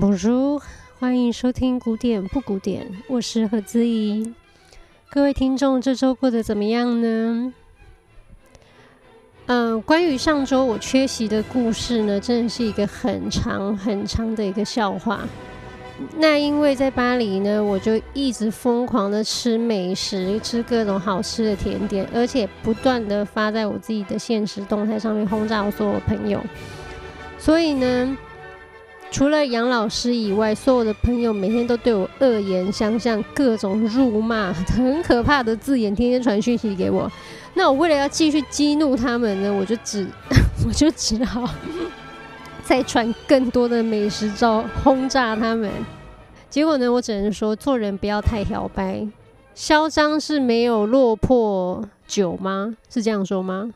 Bonjour，欢迎收听古典不古典，我是何姿怡。各位听众，这周过得怎么样呢？嗯、关于上周我缺席的故事呢，真的是一个很长很长的一个笑话。那因为在巴黎呢，我就一直疯狂的吃美食，吃各种好吃的甜点，而且不断的发在我自己的现实动态上面，轰炸我所有朋友。所以呢，除了杨老师以外，所有的朋友每天都对我恶言相向，各种辱骂，很可怕的字眼，天天传讯息给我。那我为了要继续激怒他们呢，我就只 我就只好再传更多的美食照轰炸他们。结果呢，我只能说做人不要太摇摆，嚣张是没有落魄久吗？是这样说吗？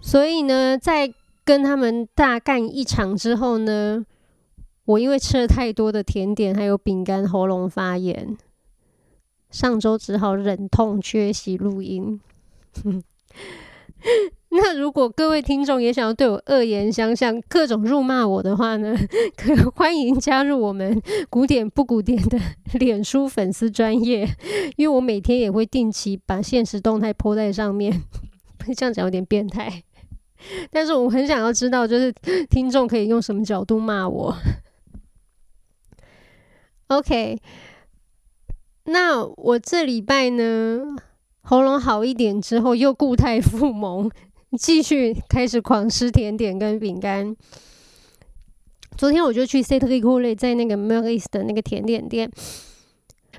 所以呢，在跟他们大干一场之后呢，我因为吃了太多的甜点还有饼干，喉咙发炎，上周只好忍痛缺席录音。那如果各位听众也想要对我恶言相向、各种辱骂我的话呢，可欢迎加入我们古典不古典的脸书粉丝专业，因为我每天也会定期把现实动态泼在上面。这样讲有点变态。但是我很想要知道，就是听众可以用什么角度骂我？OK，那我这礼拜呢，喉咙好一点之后，又故态复萌，继续开始狂吃甜点跟饼干。昨天我就去 Cité Coulée 在那个 Meurice 的那个甜点店，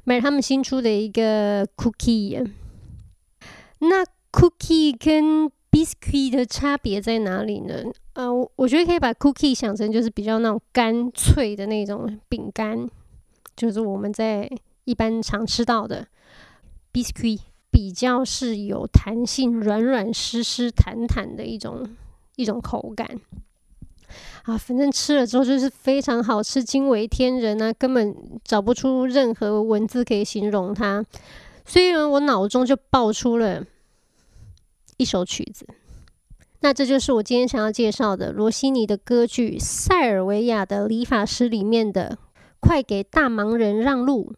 买他们新出的一个 cookie。那 cookie 跟 biscuit 的差别在哪里呢？呃，我觉得可以把 cookie 想成就是比较那种干脆的那种饼干，就是我们在一般常吃到的 biscuit 比较是有弹性、软软湿湿、弹弹的一种一种口感啊。反正吃了之后就是非常好吃，惊为天人啊，根本找不出任何文字可以形容它。虽然，我脑中就爆出了。一首曲子，那这就是我今天想要介绍的罗西尼的歌剧《塞尔维亚的理发师》里面的《快给大忙人让路》。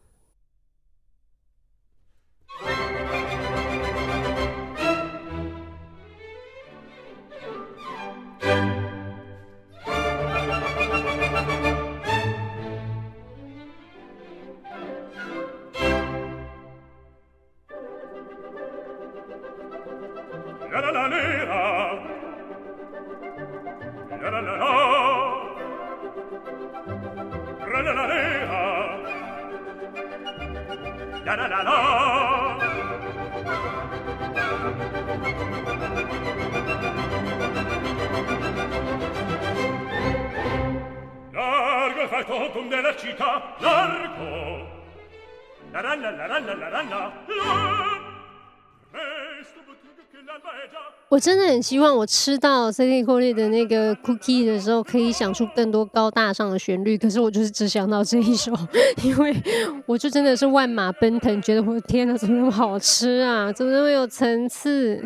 我真的很希望我吃到 c i t y Coulée 的那个 cookie 的时候，可以想出更多高大上的旋律。可是我就是只想到这一首，因为我就真的是万马奔腾，觉得我的天哪，怎么那么好吃啊？怎么那么有层次？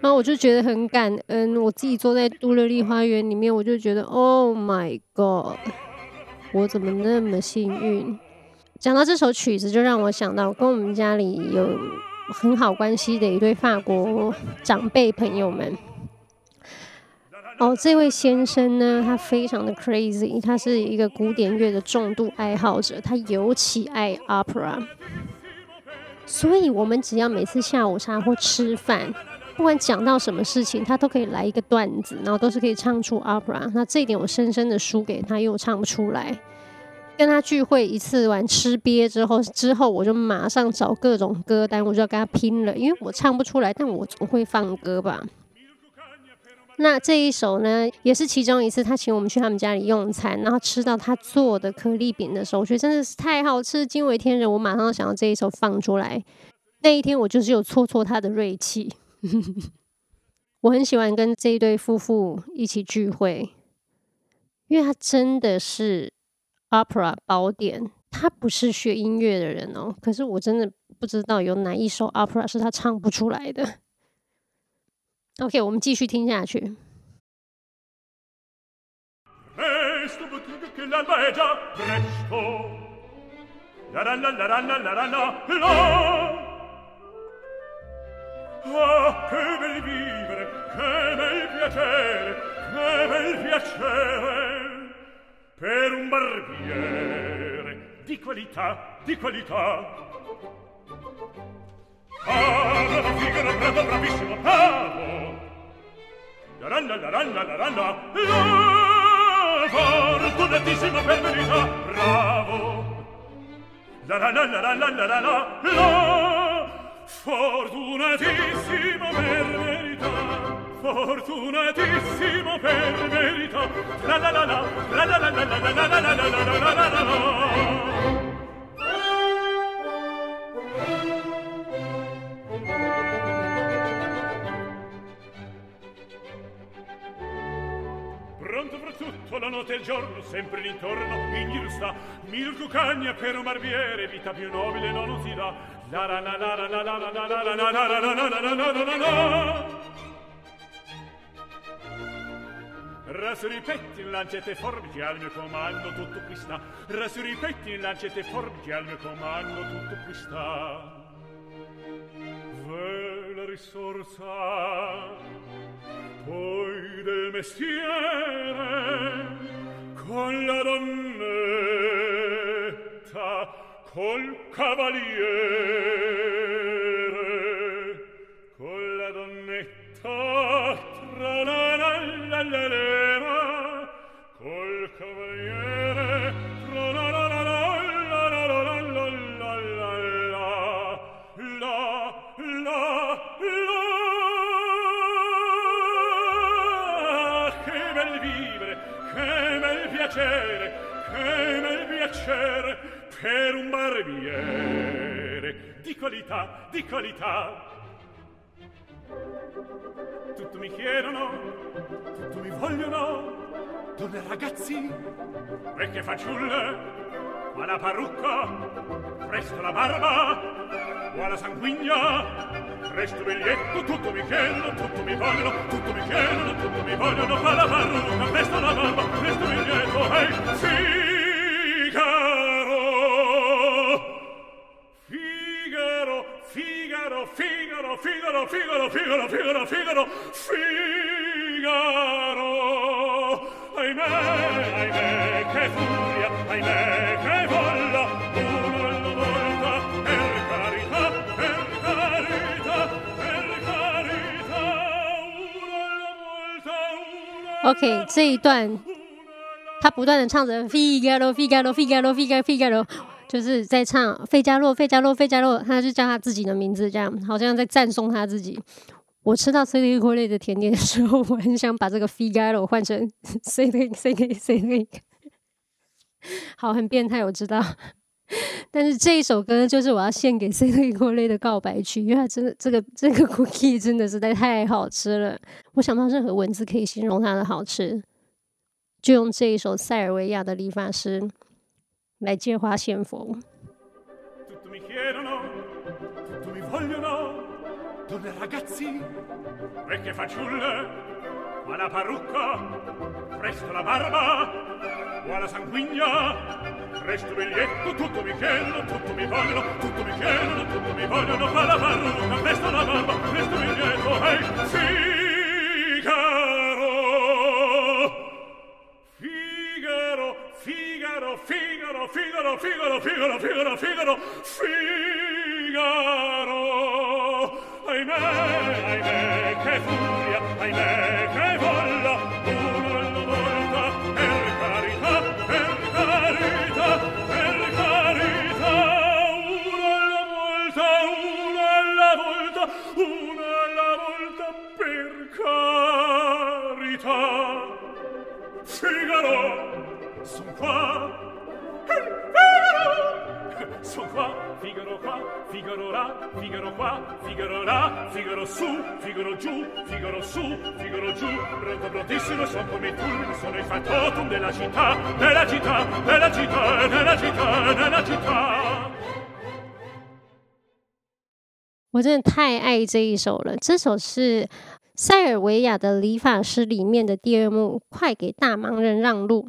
然后我就觉得很感恩，我自己坐在杜乐丽花园里面，我就觉得 Oh my God，我怎么那么幸运？讲到这首曲子，就让我想到跟我们家里有。很好关系的一对法国长辈朋友们。哦，这位先生呢，他非常的 crazy，他是一个古典乐的重度爱好者，他尤其爱 opera。所以，我们只要每次下午茶或吃饭，不管讲到什么事情，他都可以来一个段子，然后都是可以唱出 opera。那这一点我深深的输给他，因为我唱不出来。跟他聚会一次完吃瘪之后，之后我就马上找各种歌单，我就要跟他拼了，因为我唱不出来，但我总会放歌吧。那这一首呢，也是其中一次，他请我们去他们家里用餐，然后吃到他做的可丽饼的时候，我觉得真的是太好吃，惊为天人。我马上想到这一首放出来。那一天我就是有挫挫他的锐气。我很喜欢跟这一对夫妇一起聚会，因为他真的是。Opera 宝典，他不是学音乐的人哦，可是我真的不知道有哪一首 Opera 是他唱不出来的。OK，我们继续听下去。per un barbiere di qualità, di qualità. Ah, Bravo, figaro, bravo, bravissimo, bravo! La ranna, la ranna, la ranna, la fortunatissima per verità, bravo! La la la la la la la fortunatissima per verità, fortunatissimo per verità. La la la la, la la la la la la la la la la la la Pronto per tutto, la notte e il giorno, sempre l'intorno, in giro sta, mil cucagna per un barbiere, vita più nobile non si dà. La la la la la la la la la la la la la la la la la la la Rasuripetti, lancette forbici al mio comando, tutto qui sta. Rasuripetti, lancette forbici al mio comando, tutto qui sta. Ve la risorsa, poi del mestiere, con la donnetta, col cavaliere. Piacere per un barbiere di qualità, di qualità. Tutto mi chiedono, tutto mi vogliono, donne ragazzi, vecchie fanciulle, ma la parrucca, presto la barba, qua la sanguigna, presto biglietto, tutto mi chiedono, tutto mi vogliono, tutto mi chiedono, tutto mi vogliono, fa la parrucca, presto la barba, presto biglietto, ehi, Figaro! Figaro, Figaro, Figaro, Figaro, Figaro, Figaro, Figaro, Figaro! Ahimè, ahimè, che furia, ahimè, che volla, uno alla volta, per carità, per carità, per carità, uno alla volta, uno OK，这一段他不断的唱着 Figaro Figaro Figaro Figaro Figaro， 就是在唱费加洛费加洛费加洛，他就叫他自己的名字，这样好像在赞颂他自己。我吃到 Céline 的甜点的时候，我很想把这个 Figaro 换成 Céline Céline Céline，好，很变态，我知道。但是这一首歌就是我要献给 Céline 的告白曲，因为它真的这个这个 cookie 真的实在太好吃了。我想不到任何文字可以形容它的好吃，就用这一首塞尔维亚的理发师来借花献佛。donne ragazzi vecchie fanciulle ma la parrucca presto la barba qua la sanguigna presto biglietto tutto mi chiedono tutto mi vogliono tutto mi chiedono tutto mi vogliono fa la parrucca presto la barba presto biglietto ehi Figaro Figaro Figaro, Figaro, Figaro, Figaro, Figaro, Figaro, Figaro, Figaro. Ahimè, ahimè, che furia, ahimè, che volla, una alla volta, per carità, per per carità, una alla volta, una alla volta, una volta, per carità. Figaro! 我真的太爱这一首了，这首是塞尔维亚的理发师里面的第二幕，快给大忙人让路。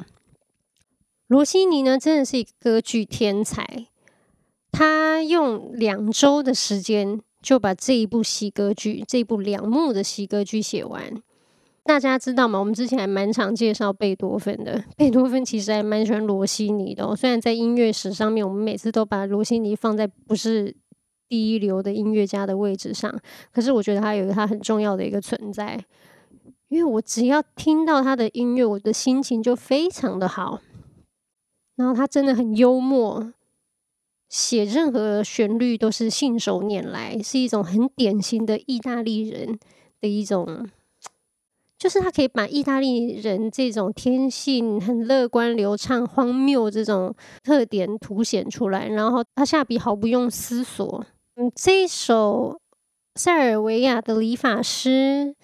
罗西尼呢，真的是一个歌剧天才。他用两周的时间就把这一部喜歌剧，这部两幕的喜歌剧写完。大家知道吗？我们之前还蛮常介绍贝多芬的。贝多芬其实还蛮喜欢罗西尼的哦。虽然在音乐史上面，我们每次都把罗西尼放在不是第一流的音乐家的位置上，可是我觉得他有一个他很重要的一个存在。因为我只要听到他的音乐，我的心情就非常的好。然后他真的很幽默。写任何旋律都是信手拈来，是一种很典型的意大利人的一种，就是他可以把意大利人这种天性很乐观、流畅、荒谬这种特点凸显出来，然后他下笔毫不用思索。嗯，这一首塞尔维亚的理发师，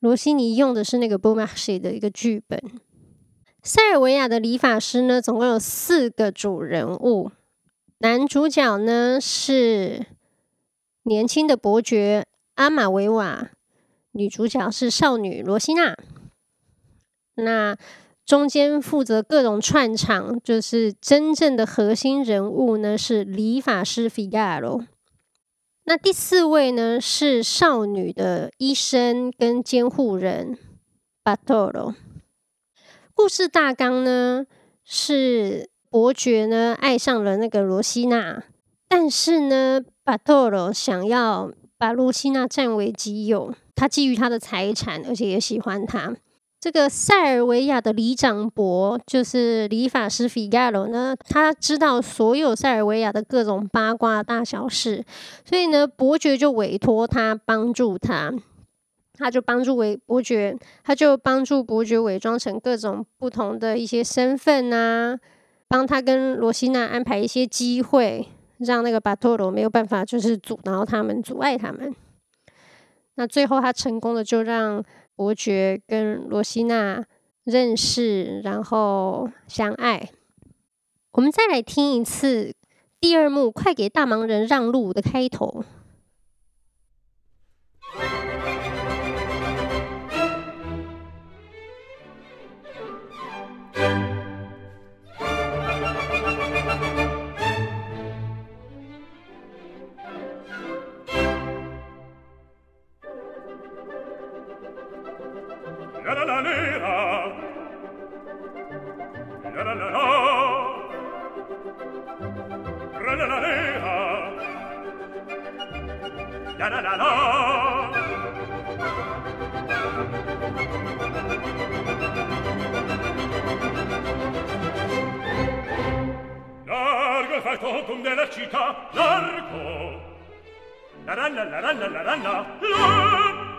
罗西尼用的是那个 Beaumarchais 的一个剧本。塞尔维亚的理发师呢，总共有四个主人物。男主角呢是年轻的伯爵阿玛维瓦，女主角是少女罗西娜。那中间负责各种串场，就是真正的核心人物呢是理发师费加罗。那第四位呢是少女的医生跟监护人巴托罗。故事大纲呢是。伯爵呢爱上了那个罗西娜，但是呢，巴托罗想要把罗西娜占为己有。他基于他的财产，而且也喜欢她。这个塞尔维亚的里长伯就是理发师费加罗呢，他知道所有塞尔维亚的各种八卦大小事，所以呢，伯爵就委托他帮助他。他就帮助为伯爵，他就帮助伯爵伪装成各种不同的一些身份啊。帮他跟罗西娜安排一些机会，让那个巴托罗没有办法，就是阻挠他们、阻碍他们。那最后他成功的就让伯爵跟罗西娜认识，然后相爱。我们再来听一次第二幕，快给大忙人让路的开头。la città largo. La ranna la ranna la ranna la.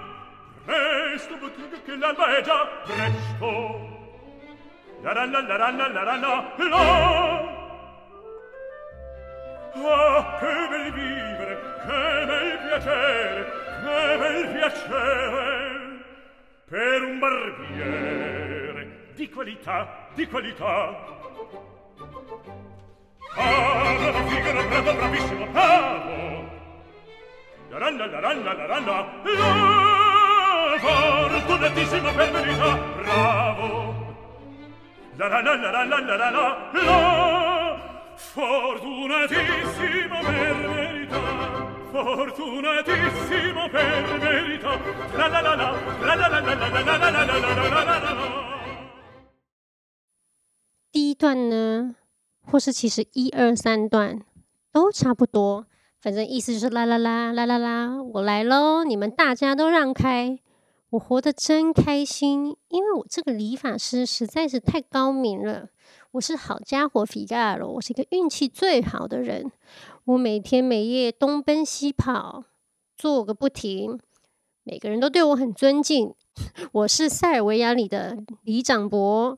Presto bottega che l'alba è già presto. La ranna la ranna la ranna la. Ah, che bel vivere, che bel piacere, che bel piacere per un barbiere di qualità, di qualità. 第一段呢， 或是其实一二三段都差不多，反正意思就是啦啦啦啦啦啦，我来喽，你们大家都让开，我活得真开心，因为我这个理发师实在是太高明了，我是好家伙费加罗，我是一个运气最好的人，我每天每夜东奔西跑，做个不停。每个人都对我很尊敬，我是塞尔维亚里的里长伯，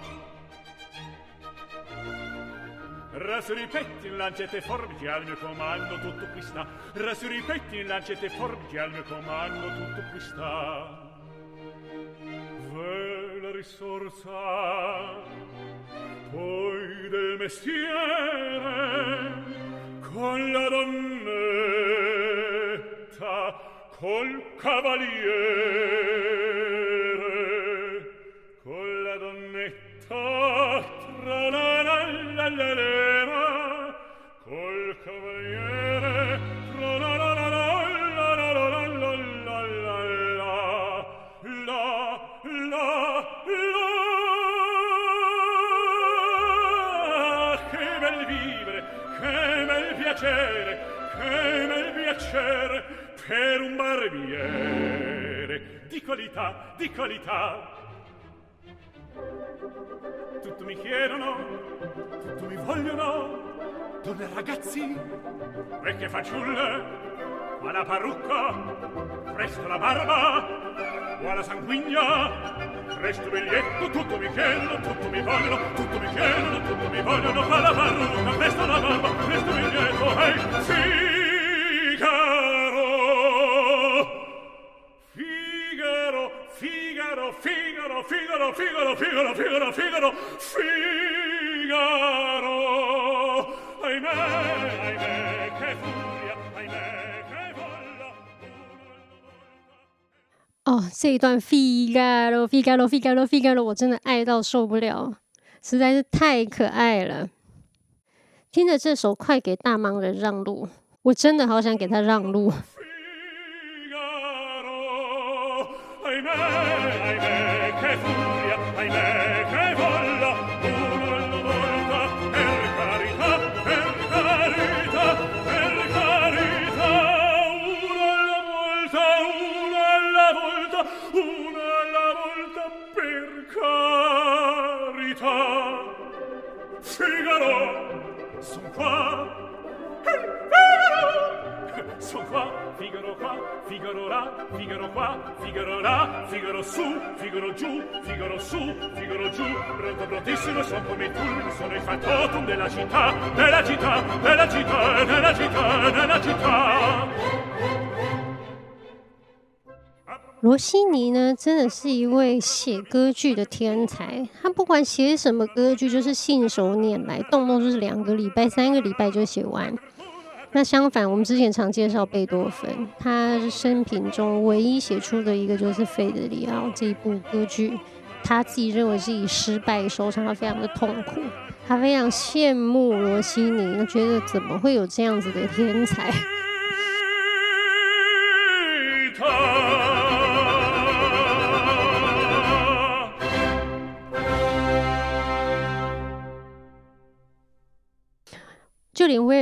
Rasuri petti, lancette forbici al mio comando, tutto qui sta. Rasuri petti, lancette forbici al mio comando, tutto qui sta. Ve la risorsa, poi del mestiere, con la donnetta, col cavaliere. di qualità. Tutto mi chiedono tu mi vogliono donne ragazzi vecchie fanciulle qua la parrucca presto la barba qua la sanguigna presto il biglietto tutto mi chiedono tutto mi vogliono tutto mi chiedono tutto mi vogliono qua la parrucca presto la barba presto il biglietto ehi hey, sì caro Figaro, Figaro, Figaro, Figaro, Figaro, Figaro, Figaro, Figaro, Figaro, 哦，这一段 Figaro Figaro Figaro Figaro，我真的爱到受不了，实在是太可爱了。听着这首《快给大忙人让路》，我真的好想给他让路。Figaro, son qua. Figaro, son qua. Figaro qua, Figaro là, Figaro qua, Figaro là, Figaro su, Figaro giù, Figaro su, Figaro giù. Pronto prontissimo, son come tu, sono il fatotum della città, della città, della città, della città, della città. 罗西尼呢，真的是一位写歌剧的天才。他不管写什么歌剧，就是信手拈来，动不动就是两个礼拜、三个礼拜就写完。那相反，我们之前常介绍贝多芬，他生平中唯一写出的一个就是《费德里奥》这一部歌剧，他自己认为是以失败收场，他非常的痛苦，他非常羡慕罗西尼，他觉得怎么会有这样子的天才？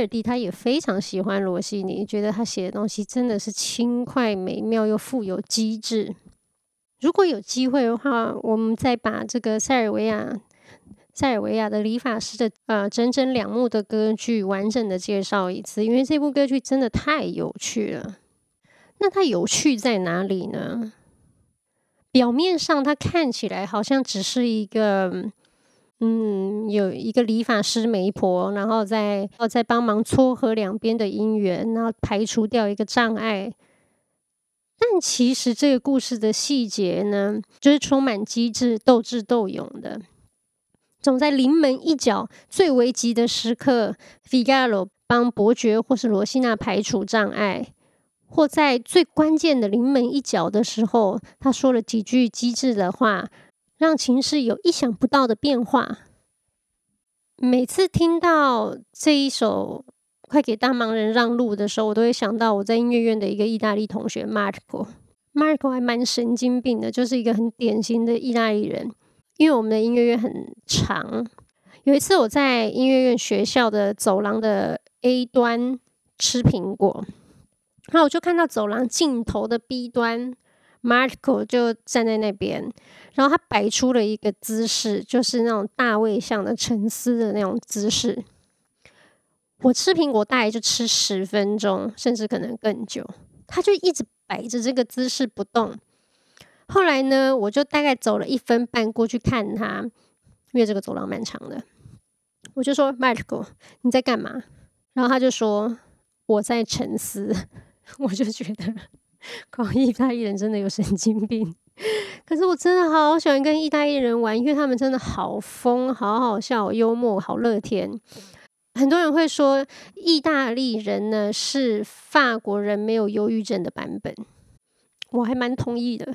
尔第他也非常喜欢罗西尼，觉得他写的东西真的是轻快美妙又富有机智。如果有机会的话，我们再把这个塞尔维亚塞尔维亚的理发师的呃整整两幕的歌剧完整的介绍一次，因为这部歌剧真的太有趣了。那它有趣在哪里呢？表面上它看起来好像只是一个。嗯，有一个理发师媒婆，然后再再帮忙撮合两边的姻缘，然后排除掉一个障碍。但其实这个故事的细节呢，就是充满机智、斗智斗勇的。总在临门一脚、最危急的时刻，Figaro 帮伯爵或是罗西娜排除障碍，或在最关键的临门一脚的时候，他说了几句机智的话。让情势有意想不到的变化。每次听到这一首《快给大忙人让路》的时候，我都会想到我在音乐院的一个意大利同学 Marco。Marco 还蛮神经病的，就是一个很典型的意大利人。因为我们的音乐院很长，有一次我在音乐院学校的走廊的 A 端吃苹果，然后我就看到走廊尽头的 B 端。Marco 就站在那边，然后他摆出了一个姿势，就是那种大卫像的沉思的那种姿势。我吃苹果大概就吃十分钟，甚至可能更久。他就一直摆着这个姿势不动。后来呢，我就大概走了一分半过去看他，因为这个走廊蛮长的。我就说：“Marco，你在干嘛？”然后他就说：“我在沉思。”我就觉得，搞意大利人真的有神经病。可是我真的好喜欢跟意大利人玩，因为他们真的好疯、好好笑、幽默、好乐天。很多人会说，意大利人呢是法国人没有忧郁症的版本，我还蛮同意的。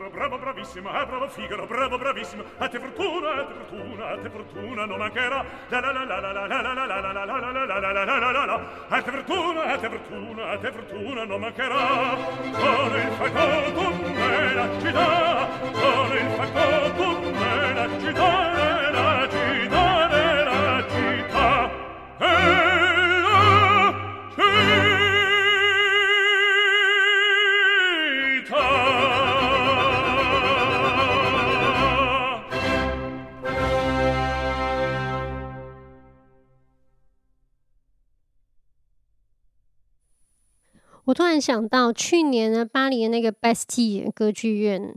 Figaro, bravo, bravissimo, eh, bravo Figaro, bravo, bravissimo. A te fortuna, a te fortuna, a te fortuna non mancherà. La la la la la la la la la la la la la la la la la la la la. A te fortuna, a te fortuna, a te fortuna non mancherà. Con il fagot con me la città, con il fagot con me la città, la città, la città. Eh! 我突然想到，去年呢，巴黎的那个 Bastille 歌剧院，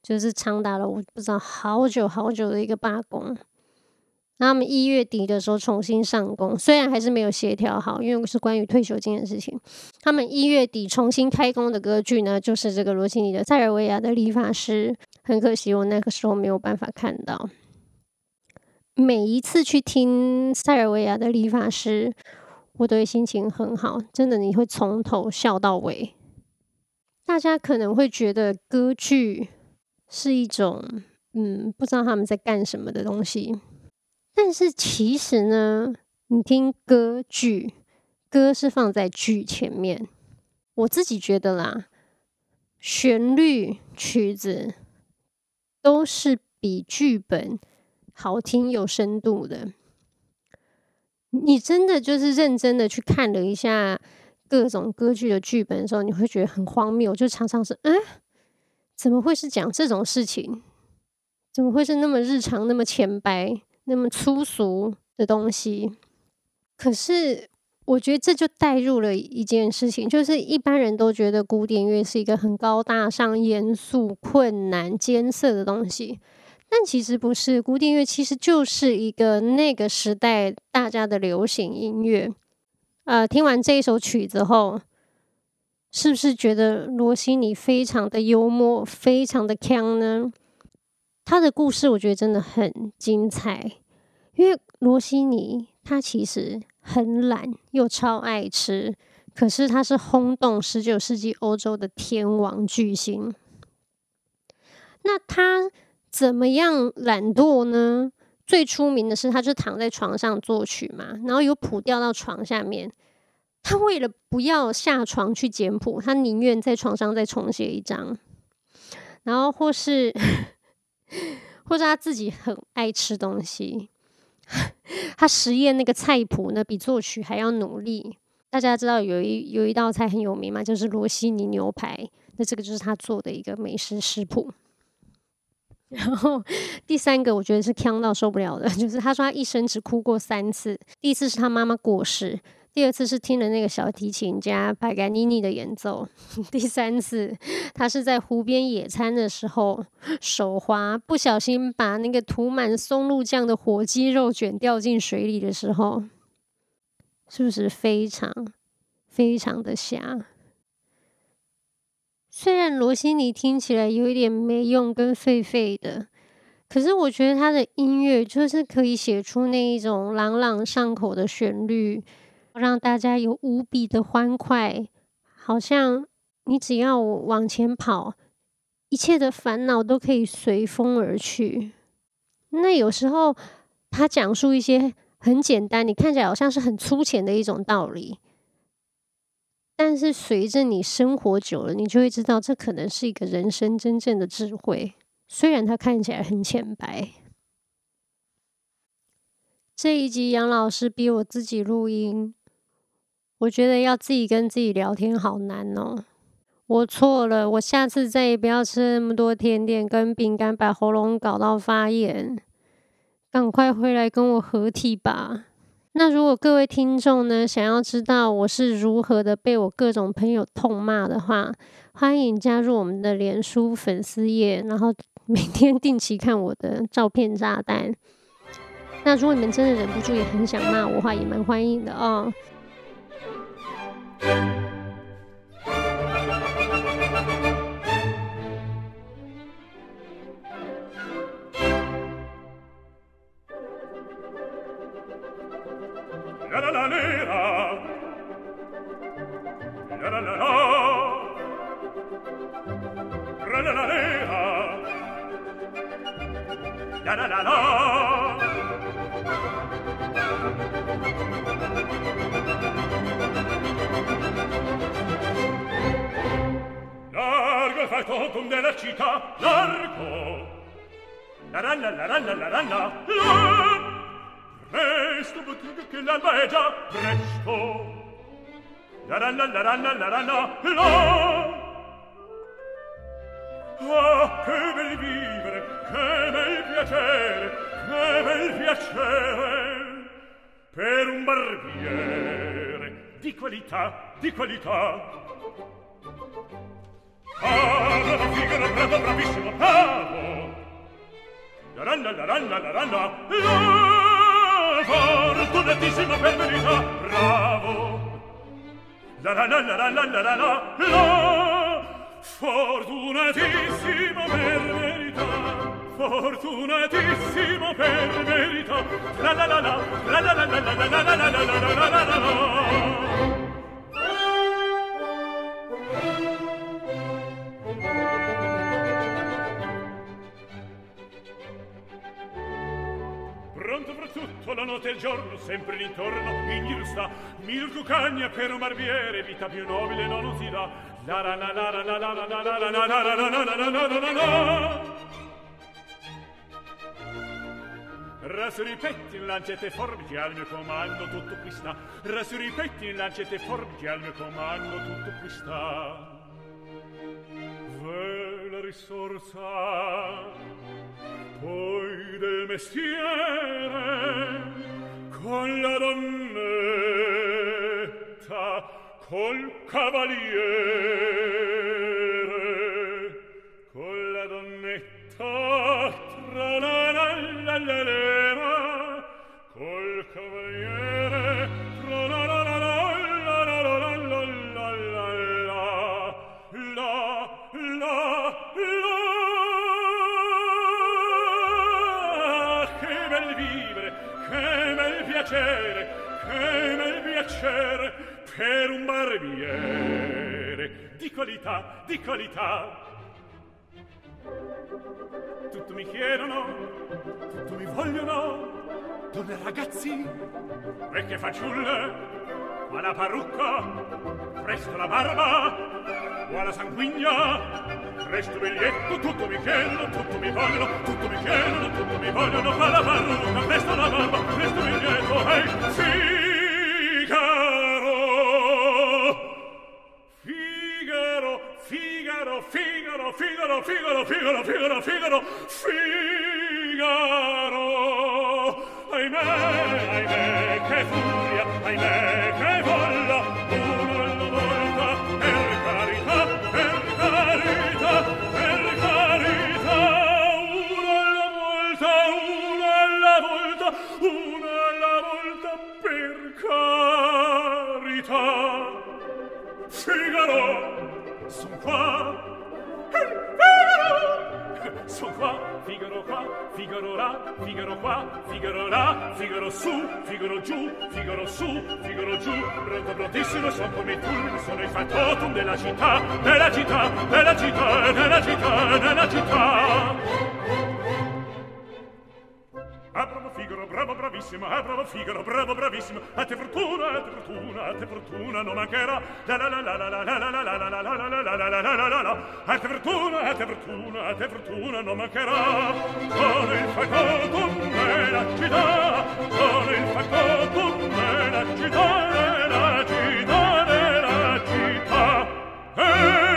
就是长达了我不知道好久好久的一个罢工。那他们一月底的时候重新上工，虽然还是没有协调好，因为是关于退休金的事情。他们一月底重新开工的歌剧呢，就是这个罗西尼的《塞尔维亚的理发师》。很可惜，我那个时候没有办法看到。每一次去听塞尔维亚的理发师，我都会心情很好，真的，你会从头笑到尾。大家可能会觉得歌剧是一种，嗯，不知道他们在干什么的东西。但是其实呢，你听歌剧，歌是放在剧前面。我自己觉得啦，旋律、曲子都是比剧本好听、有深度的。你真的就是认真的去看了一下各种歌剧的剧本的时候，你会觉得很荒谬，就常常是，嗯，怎么会是讲这种事情？怎么会是那么日常、那么浅白？那么粗俗的东西，可是我觉得这就带入了一件事情，就是一般人都觉得古典乐是一个很高大上、严肃、困难、艰涩的东西，但其实不是。古典乐其实就是一个那个时代大家的流行音乐。呃，听完这一首曲子后，是不是觉得罗西尼非常的幽默，非常的锵呢？他的故事我觉得真的很精彩，因为罗西尼他其实很懒又超爱吃，可是他是轰动十九世纪欧洲的天王巨星。那他怎么样懒惰呢？最出名的是，他就躺在床上作曲嘛，然后有谱掉到床下面，他为了不要下床去捡谱，他宁愿在床上再重写一张，然后或是。或者他自己很爱吃东西，他实验那个菜谱呢，比作曲还要努力。大家知道有一有一道菜很有名嘛，就是罗西尼牛排。那这个就是他做的一个美食食谱。然后第三个，我觉得是呛到受不了的，就是他说他一生只哭过三次，第一次是他妈妈过世。第二次是听了那个小提琴家帕格尼尼的演奏，第三次他是在湖边野餐的时候手滑，不小心把那个涂满松露酱的火鸡肉卷掉进水里的时候，是不是非常非常的瞎？虽然罗西尼听起来有一点没用跟废废的，可是我觉得他的音乐就是可以写出那一种朗朗上口的旋律。让大家有无比的欢快，好像你只要往前跑，一切的烦恼都可以随风而去。那有时候他讲述一些很简单，你看起来好像是很粗浅的一种道理，但是随着你生活久了，你就会知道，这可能是一个人生真正的智慧。虽然它看起来很浅白。这一集杨老师逼我自己录音，我觉得要自己跟自己聊天好难哦。我错了，我下次再也不要吃那么多甜点跟饼干，把喉咙搞到发炎。赶快回来跟我合体吧。那如果各位听众呢，想要知道我是如何的被我各种朋友痛骂的话，欢迎加入我们的脸书粉丝页，然后 每天定期看我的照片炸弹。那如果你们真的忍不住也很想骂我的话，也蛮欢迎的哦。la la la la la la Ah, che bel vivere, che bel piacere, che bel piacere per un barbiere di qualità, di qualità. Ah, bravo, figo, bravo, bravissimo, bravo! La ranna, la ranna, la ranna, la fortunatissimo per verità, bravo! la la la la la la la la la Fortunatissimo per verità Fortunatissimo per verità La la la la la la la la la la la la la la la la la notte e il giorno sempre ritorno in giusta mil cucagna per un barbiere vita più nobile non si dà la la la la la la la la la la la la la la la la la la la Rasuri petti, lancette e forbici al mio comando tutto qui sta. Rasuri petti, lancette e forbici al mio comando tutto qui sta. risorsa poi del mestiere con la donnetta col cavaliere per un barbiere di qualità, di qualità. Tutto mi chiedono, tutto mi vogliono, donne ragazzi, vecchie fanciulle, qua la parrucca, presto la barba, qua la sanguigna, presto biglietto, tutto mi chiedono, tutto mi vogliono, tutto mi chiedono, tutto mi vogliono, qua la parrucca, presto la barba, presto biglietto, ehi, hey, sì! Figaro, Figaro, Figaro, Figaro, Figaro, Figaro, Figaro. Ahimè, ahimè, che furia, ahimè, che volla, uno alla volta, per carità, per carità, per carità, uno alla volta, uno alla volta, uno alla volta, per carità. Figaro, son qua, su qua, Figaro qua, Figaro là, Figaro qua, Figaro là, Figaro su, Figaro giù, Figaro su, Figaro giù, pronto prontissimo sono come tu, sono il fatotum della città, della città, della città, della città, della città. Ah, bravo Figaro, bravo bravissimo, ah, bravo Figaro, bravo bravissimo. A te fortuna, a te fortuna, a te fortuna non mancherà. La la la la la la la la la la la la la la la la la. A te fortuna, a te fortuna, a te fortuna non mancherà. Con il fagotum della città, con il fagotum della città, della città, della città.